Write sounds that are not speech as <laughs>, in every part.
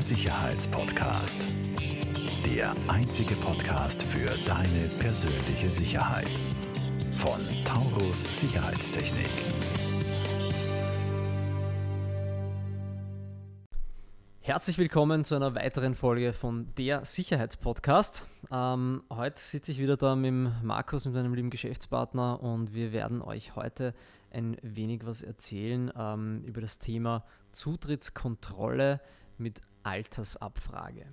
Sicherheitspodcast. Der einzige Podcast für deine persönliche Sicherheit. Von Taurus Sicherheitstechnik. Herzlich willkommen zu einer weiteren Folge von der Sicherheitspodcast. Ähm, heute sitze ich wieder da mit Markus, mit meinem lieben Geschäftspartner, und wir werden euch heute ein wenig was erzählen ähm, über das Thema Zutrittskontrolle mit Altersabfrage.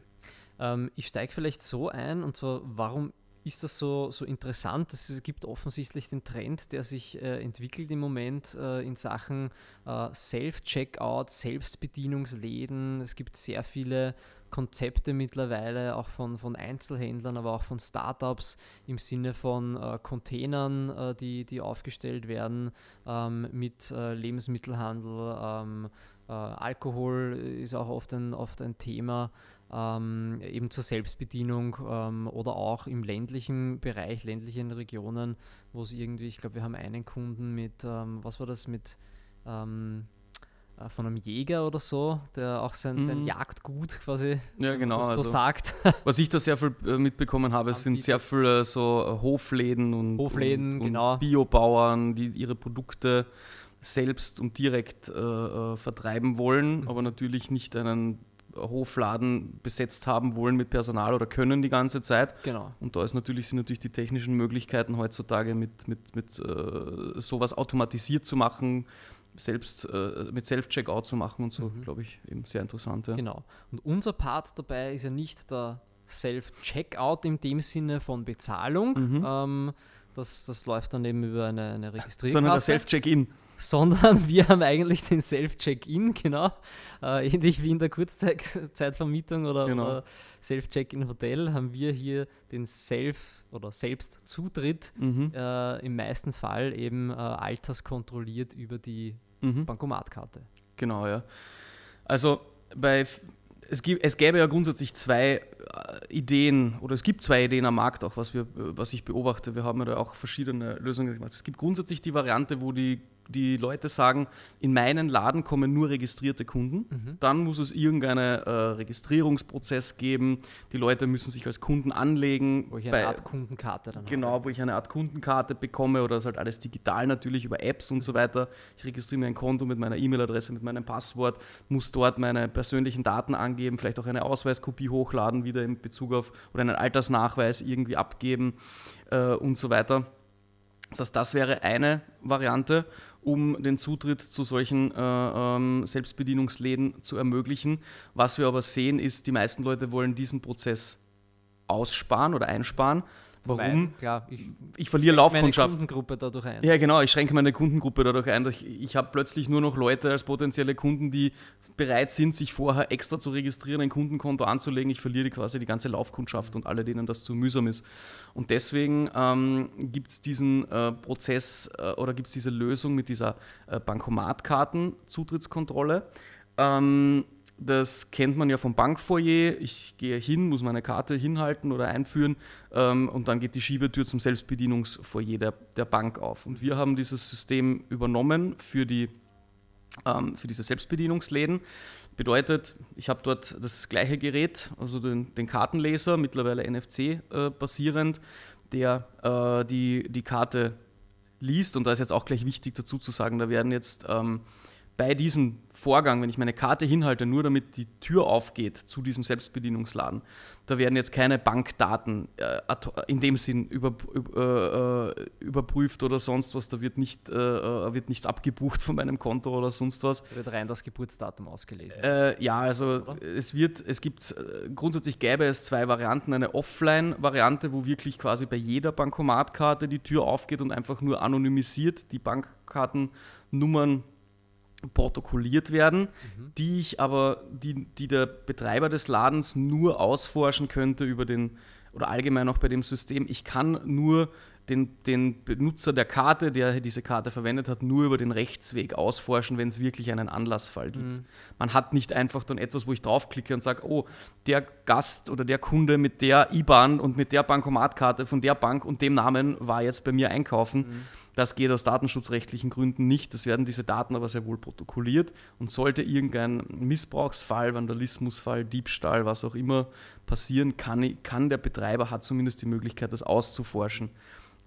Ähm, ich steige vielleicht so ein, und zwar, warum ist das so, so interessant? Es gibt offensichtlich den Trend, der sich äh, entwickelt im Moment äh, in Sachen äh, Self-Checkout, Selbstbedienungsläden. Es gibt sehr viele Konzepte mittlerweile, auch von, von Einzelhändlern, aber auch von Startups im Sinne von äh, Containern, äh, die, die aufgestellt werden ähm, mit äh, Lebensmittelhandel. Ähm, Alkohol ist auch oft ein, oft ein Thema ähm, eben zur Selbstbedienung ähm, oder auch im ländlichen Bereich, ländlichen Regionen, wo es irgendwie, ich glaube, wir haben einen Kunden mit, ähm, was war das, mit ähm, äh, von einem Jäger oder so, der auch sein, sein mhm. Jagdgut quasi ja, genau, so also, sagt. <laughs> Was ich da sehr viel äh, mitbekommen habe, sind sehr viele so Hofläden und, Hofläden, und, und genau. Biobauern, die ihre Produkte selbst und direkt äh, äh vertreiben wollen, mhm. aber natürlich nicht einen Hofladen besetzt haben wollen mit Personal oder können die ganze Zeit. Genau. Und da ist natürlich, sind natürlich die technischen Möglichkeiten heutzutage mit, mit, mit äh, sowas automatisiert zu machen, selbst äh, mit Self-Checkout zu machen und so, mhm. glaube ich, eben sehr interessant. Ja. Genau. Und unser Part dabei ist ja nicht der Self-Checkout in dem Sinne von Bezahlung. Mhm. Ähm, das, das läuft dann eben über eine, eine Registrierung. Sondern der Self-Check-In <laughs> sondern wir haben eigentlich den Self-Check-In, genau, äh, ähnlich wie in der Kurzzeitvermietung oder, genau. oder Self-Check-In-Hotel haben wir hier den Self- oder Selbstzutritt, mhm. äh, im meisten Fall eben äh, alterskontrolliert über die mhm. Bankomatkarte. Genau, ja. Also bei es, gibt, es gäbe ja grundsätzlich zwei äh, Ideen oder es gibt zwei Ideen am Markt auch, was, wir, was ich beobachte. Wir haben ja da auch verschiedene Lösungen gemacht. Es gibt grundsätzlich die Variante, wo die die Leute sagen, in meinen Laden kommen nur registrierte Kunden. Mhm. Dann muss es irgendeinen äh, Registrierungsprozess geben. Die Leute müssen sich als Kunden anlegen. Wo ich eine bei, Art Kundenkarte dann Genau, habe. wo ich eine Art Kundenkarte bekomme oder das halt alles digital natürlich über Apps und so weiter. Ich registriere mir ein Konto mit meiner E-Mail-Adresse, mit meinem Passwort, muss dort meine persönlichen Daten angeben, vielleicht auch eine Ausweiskopie hochladen, wieder in Bezug auf oder einen Altersnachweis irgendwie abgeben äh, und so weiter. Das heißt, das wäre eine Variante um den Zutritt zu solchen äh, ähm, Selbstbedienungsläden zu ermöglichen. Was wir aber sehen, ist, die meisten Leute wollen diesen Prozess aussparen oder einsparen Warum? Weil, klar, ich, ich verliere Laufkundschaft. Meine Kundengruppe dadurch ein. Ja, genau, ich schränke meine Kundengruppe dadurch ein. Ich, ich habe plötzlich nur noch Leute als potenzielle Kunden, die bereit sind, sich vorher extra zu registrieren, ein Kundenkonto anzulegen. Ich verliere quasi die ganze Laufkundschaft und alle, denen das zu mühsam ist. Und deswegen ähm, gibt es diesen äh, Prozess äh, oder gibt es diese Lösung mit dieser äh, Bankomatkarten-Zutrittskontrolle. Ähm, das kennt man ja vom Bankfoyer. Ich gehe hin, muss meine Karte hinhalten oder einführen ähm, und dann geht die Schiebetür zum Selbstbedienungsfoyer der, der Bank auf. Und wir haben dieses System übernommen für, die, ähm, für diese Selbstbedienungsläden. Bedeutet, ich habe dort das gleiche Gerät, also den, den Kartenleser, mittlerweile NFC äh, basierend, der äh, die, die Karte liest. Und da ist jetzt auch gleich wichtig dazu zu sagen, da werden jetzt ähm, bei diesem Vorgang, wenn ich meine Karte hinhalte, nur damit die Tür aufgeht zu diesem Selbstbedienungsladen, da werden jetzt keine Bankdaten äh, in dem Sinn über, über, äh, überprüft oder sonst was, da wird, nicht, äh, äh, wird nichts abgebucht von meinem Konto oder sonst was. Da wird rein das Geburtsdatum ausgelesen. Äh, ja, also es wird, es gibt, grundsätzlich gäbe es zwei Varianten, eine Offline-Variante, wo wirklich quasi bei jeder Bankomatkarte die Tür aufgeht und einfach nur anonymisiert die Bankkartennummern protokolliert werden, mhm. die ich aber, die, die der Betreiber des Ladens nur ausforschen könnte über den, oder allgemein auch bei dem System. Ich kann nur den, den Benutzer der Karte, der diese Karte verwendet hat, nur über den Rechtsweg ausforschen, wenn es wirklich einen Anlassfall gibt. Mhm. Man hat nicht einfach dann etwas, wo ich draufklicke und sage, oh, der Gast oder der Kunde mit der IBAN und mit der Bankomatkarte von der Bank und dem Namen war jetzt bei mir einkaufen. Mhm Das geht aus datenschutzrechtlichen Gründen nicht. Das werden diese Daten aber sehr wohl protokolliert und sollte irgendein Missbrauchsfall, Vandalismusfall, Diebstahl, was auch immer passieren, kann, kann der Betreiber, hat zumindest die Möglichkeit, das auszuforschen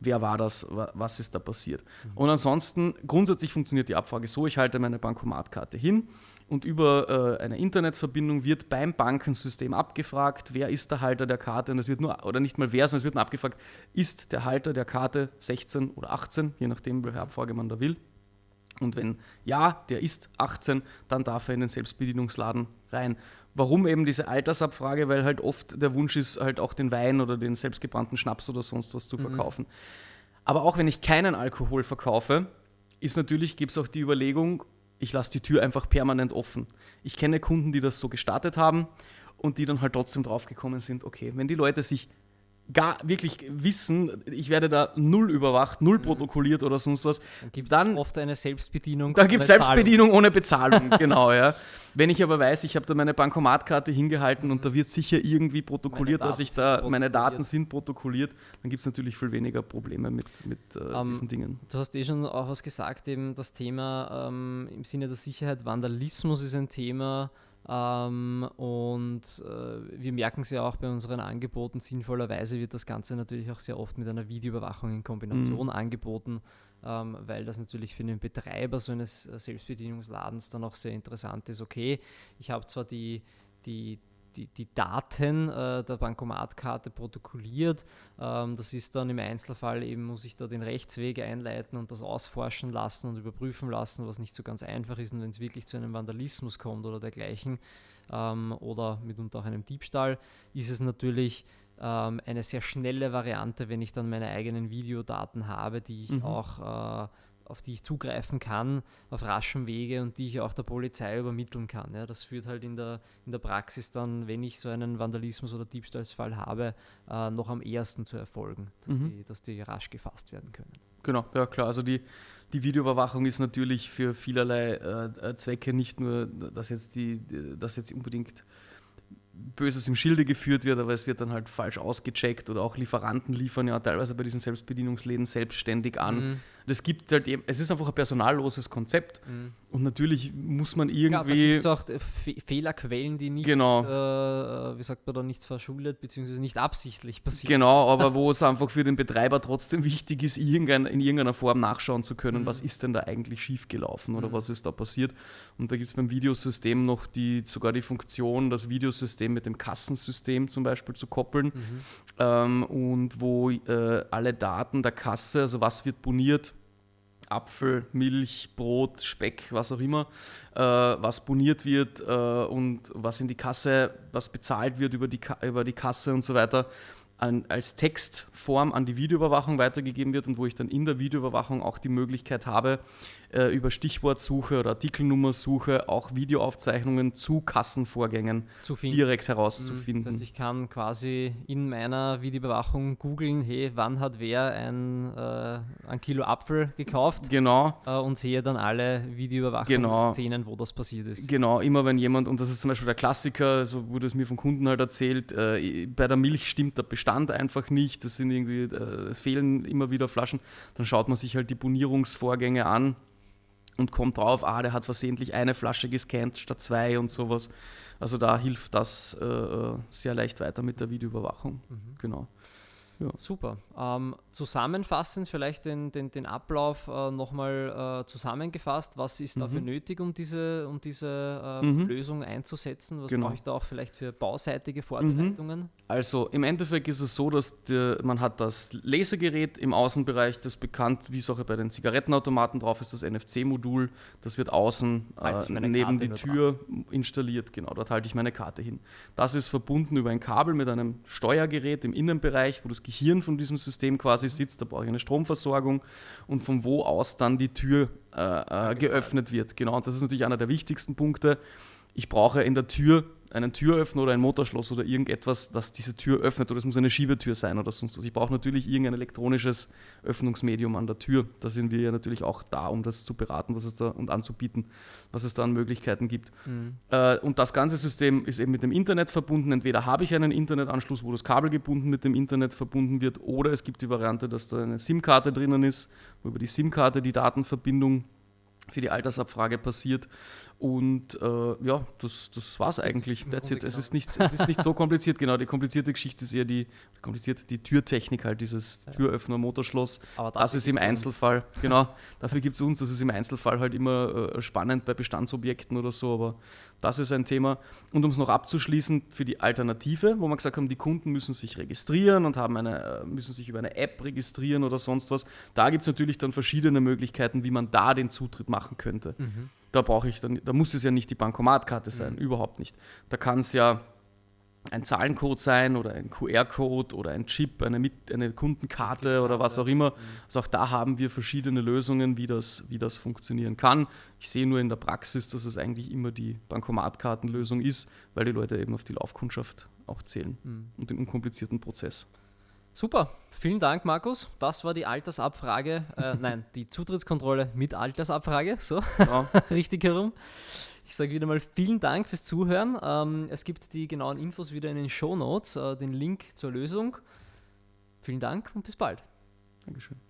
wer war das, was ist da passiert. Und ansonsten, grundsätzlich funktioniert die Abfrage so, ich halte meine Bankomatkarte hin, und über äh, eine Internetverbindung wird beim Bankensystem abgefragt, wer ist der Halter der Karte und es wird nur, oder nicht mal wer, sondern es wird nur abgefragt, ist der Halter der Karte 16 oder 18, je nachdem, welche Abfrage man da will. Und wenn ja, der ist 18, dann darf er in den Selbstbedienungsladen rein. Warum eben diese Altersabfrage? Weil halt oft der Wunsch ist, halt auch den Wein oder den selbstgebrannten Schnaps oder sonst was zu mhm. verkaufen. Mhm. Aber auch wenn ich keinen Alkohol verkaufe, ist natürlich, gibt es auch die Überlegung, ich lasse die Tür einfach permanent offen. Ich kenne Kunden, die das so gestartet haben und die dann halt trotzdem draufgekommen sind, okay, wenn die Leute sich gar wirklich wissen, ich werde da null überwacht, null mhm. protokolliert oder sonst was, dann gibt es oft eine Selbstbedienung. Da gibt es Selbstbedienung ohne Bezahlung, <laughs> genau, ja. Wenn ich aber weiß, ich habe da meine Bankomatkarte hingehalten mhm. und da wird sicher irgendwie protokolliert, dass ich da, meine Daten sind protokolliert, dann gibt es natürlich viel weniger Probleme mit, mit äh, um, ähm, diesen Dingen. Du hast eh schon auch was gesagt, eben das Thema ähm, im Sinne der Sicherheit, Vandalismus ist ein Thema, ähm, und äh, wir merken es ja auch bei unseren Angeboten. Sinnvollerweise wird das Ganze natürlich auch sehr oft mit einer Videoüberwachung in Kombination mhm. angeboten, ähm, weil das natürlich für den Betreiber so eines äh, Selbstbedienungsladens dann auch sehr interessant ist. Okay, ich habe zwar die, die, die, die Daten äh, der Bankomatkarte protokolliert. Ähm, das ist dann im Einzelfall eben, muss ich da den Rechtsweg einleiten und das ausforschen lassen und überprüfen lassen, was nicht so ganz einfach ist. Und wenn es wirklich zu einem Vandalismus kommt oder dergleichen ähm, oder mitunter auch einem Diebstahl, ist es natürlich ähm, eine sehr schnelle Variante, wenn ich dann meine eigenen Videodaten habe, die ich mhm. auch äh, auf die ich zugreifen kann, auf raschem Wege und die ich auch der Polizei übermitteln kann. Ja, das führt halt in der, in der Praxis dann, wenn ich so einen Vandalismus- oder Diebstahlsfall habe, äh, noch am ehesten zu erfolgen, dass, mhm. die, dass die rasch gefasst werden können. Genau, ja klar. Also die, die Videoüberwachung ist natürlich für vielerlei äh, Zwecke nicht nur, dass jetzt, die, dass jetzt unbedingt Böses im Schilde geführt wird, aber es wird dann halt falsch ausgecheckt oder auch Lieferanten liefern ja teilweise bei diesen Selbstbedienungsläden selbstständig an. Mhm. Das gibt halt eben, es ist einfach ein personalloses Konzept mhm. und natürlich muss man irgendwie. Ja, da gibt es auch Fe Fehlerquellen, die nicht, genau. äh, wie sagt man da, nicht verschuldet bzw. nicht absichtlich passieren. Genau, aber <laughs> wo es einfach für den Betreiber trotzdem wichtig ist, irgendein, in irgendeiner Form nachschauen zu können, mhm. was ist denn da eigentlich schiefgelaufen oder mhm. was ist da passiert. Und da gibt es beim Videosystem noch die, sogar die Funktion, das Videosystem mit dem Kassensystem zum Beispiel zu koppeln mhm. ähm, und wo äh, alle Daten der Kasse, also was wird boniert, Apfel, Milch, Brot, Speck, was auch immer, äh, was boniert wird äh, und was in die Kasse, was bezahlt wird über die, über die Kasse und so weiter, an, als Textform an die Videoüberwachung weitergegeben wird und wo ich dann in der Videoüberwachung auch die Möglichkeit habe, äh, über Stichwortsuche oder Artikelnummersuche auch Videoaufzeichnungen zu Kassenvorgängen zu direkt herauszufinden. Das heißt, ich kann quasi in meiner Videoüberwachung googeln, hey, wann hat wer ein, äh, ein Kilo Apfel gekauft? Genau. Äh, und sehe dann alle Videoüberwachungsszenen, genau. wo das passiert ist. Genau, immer wenn jemand, und das ist zum Beispiel der Klassiker, so wurde es mir von Kunden halt erzählt, äh, bei der Milch stimmt der Bestand einfach nicht, das sind irgendwie, äh, es fehlen immer wieder Flaschen, dann schaut man sich halt die Bonierungsvorgänge an und kommt drauf, ah, der hat versehentlich eine Flasche gescannt statt zwei und sowas. Also da hilft das äh, äh sehr leicht weiter mit der Videoüberwachung. Mhm. Genau. Ja. Super. Ähm, zusammenfassend vielleicht den, den, den Ablauf äh, nochmal äh, zusammengefasst. Was ist mhm. dafür nötig, um diese, um diese äh, mhm. Lösung einzusetzen? Was genau. brauche ich da auch vielleicht für bauseitige Vorbereitungen? Mhm. Also im Endeffekt ist es so, dass der, man hat das Lasergerät im Außenbereich, das bekannt, wie es auch bei den Zigarettenautomaten drauf ist, das NFC-Modul. Das wird außen äh, neben Karte die Tür dran. installiert. Genau, dort halte ich meine Karte hin. Das ist verbunden über ein Kabel mit einem Steuergerät im Innenbereich, wo das Gehirn von diesem System quasi sitzt. Da brauche ich eine Stromversorgung und von wo aus dann die Tür äh, äh, geöffnet wird. Genau, und das ist natürlich einer der wichtigsten Punkte. ich brauche in der Tür einen Türöffner oder ein Motorschloss oder irgendetwas, das diese Tür öffnet oder es muss eine Schiebetür sein oder sonst was. Ich brauche natürlich irgendein elektronisches Öffnungsmedium an der Tür. Da sind wir ja natürlich auch da, um das zu beraten was es da, und anzubieten, was es da an Möglichkeiten gibt. Mhm. Äh, und das ganze System ist eben mit dem Internet verbunden. Entweder habe ich einen Internetanschluss, wo das Kabel gebunden mit dem Internet verbunden wird, oder es gibt die Variante, dass da eine SIM-Karte drinnen ist, wo über die SIM-Karte die Datenverbindung für die Altersabfrage passiert. Und äh, ja, das, das war es eigentlich. That's it. Es, ist nicht, es ist nicht so <laughs> kompliziert, genau. Die komplizierte Geschichte ist eher die, komplizierte, die Türtechnik, halt dieses ja. Türöffner, Motorschloss. Aber das ist im Einzelfall, uns. genau, dafür gibt es uns, das ist im Einzelfall halt immer äh, spannend bei Bestandsobjekten oder so, aber das ist ein Thema. Und um es noch abzuschließen, für die Alternative, wo wir gesagt haben, die Kunden müssen sich registrieren und haben eine, äh, müssen sich über eine App registrieren oder sonst was, da gibt es natürlich dann verschiedene Möglichkeiten, wie man da den Zutritt machen könnte. Mhm da brauche ich dann, da muss es ja nicht die Bankomatkarte sein, mhm. überhaupt nicht. Da kann es ja ein Zahlencode sein oder ein QR-Code oder ein Chip, eine, Mit eine Kundenkarte oder was auch immer. Mhm. Also auch da haben wir verschiedene Lösungen, wie das, wie das funktionieren kann. Ich sehe nur in der Praxis, dass es eigentlich immer die Bankomatkartenlösung ist, weil die Leute eben auf die Laufkundschaft auch zählen mhm. und den unkomplizierten Prozess. Super, vielen Dank, Markus. Das war die Altersabfrage, äh, <laughs> nein, die Zutrittskontrolle mit Altersabfrage, so, ja. <laughs> richtig herum. Ich sage wieder mal vielen Dank fürs Zuhören. Ähm, es gibt die genauen Infos wieder in den Show Notes, äh, den Link zur Lösung. Vielen Dank und bis bald. Dankeschön.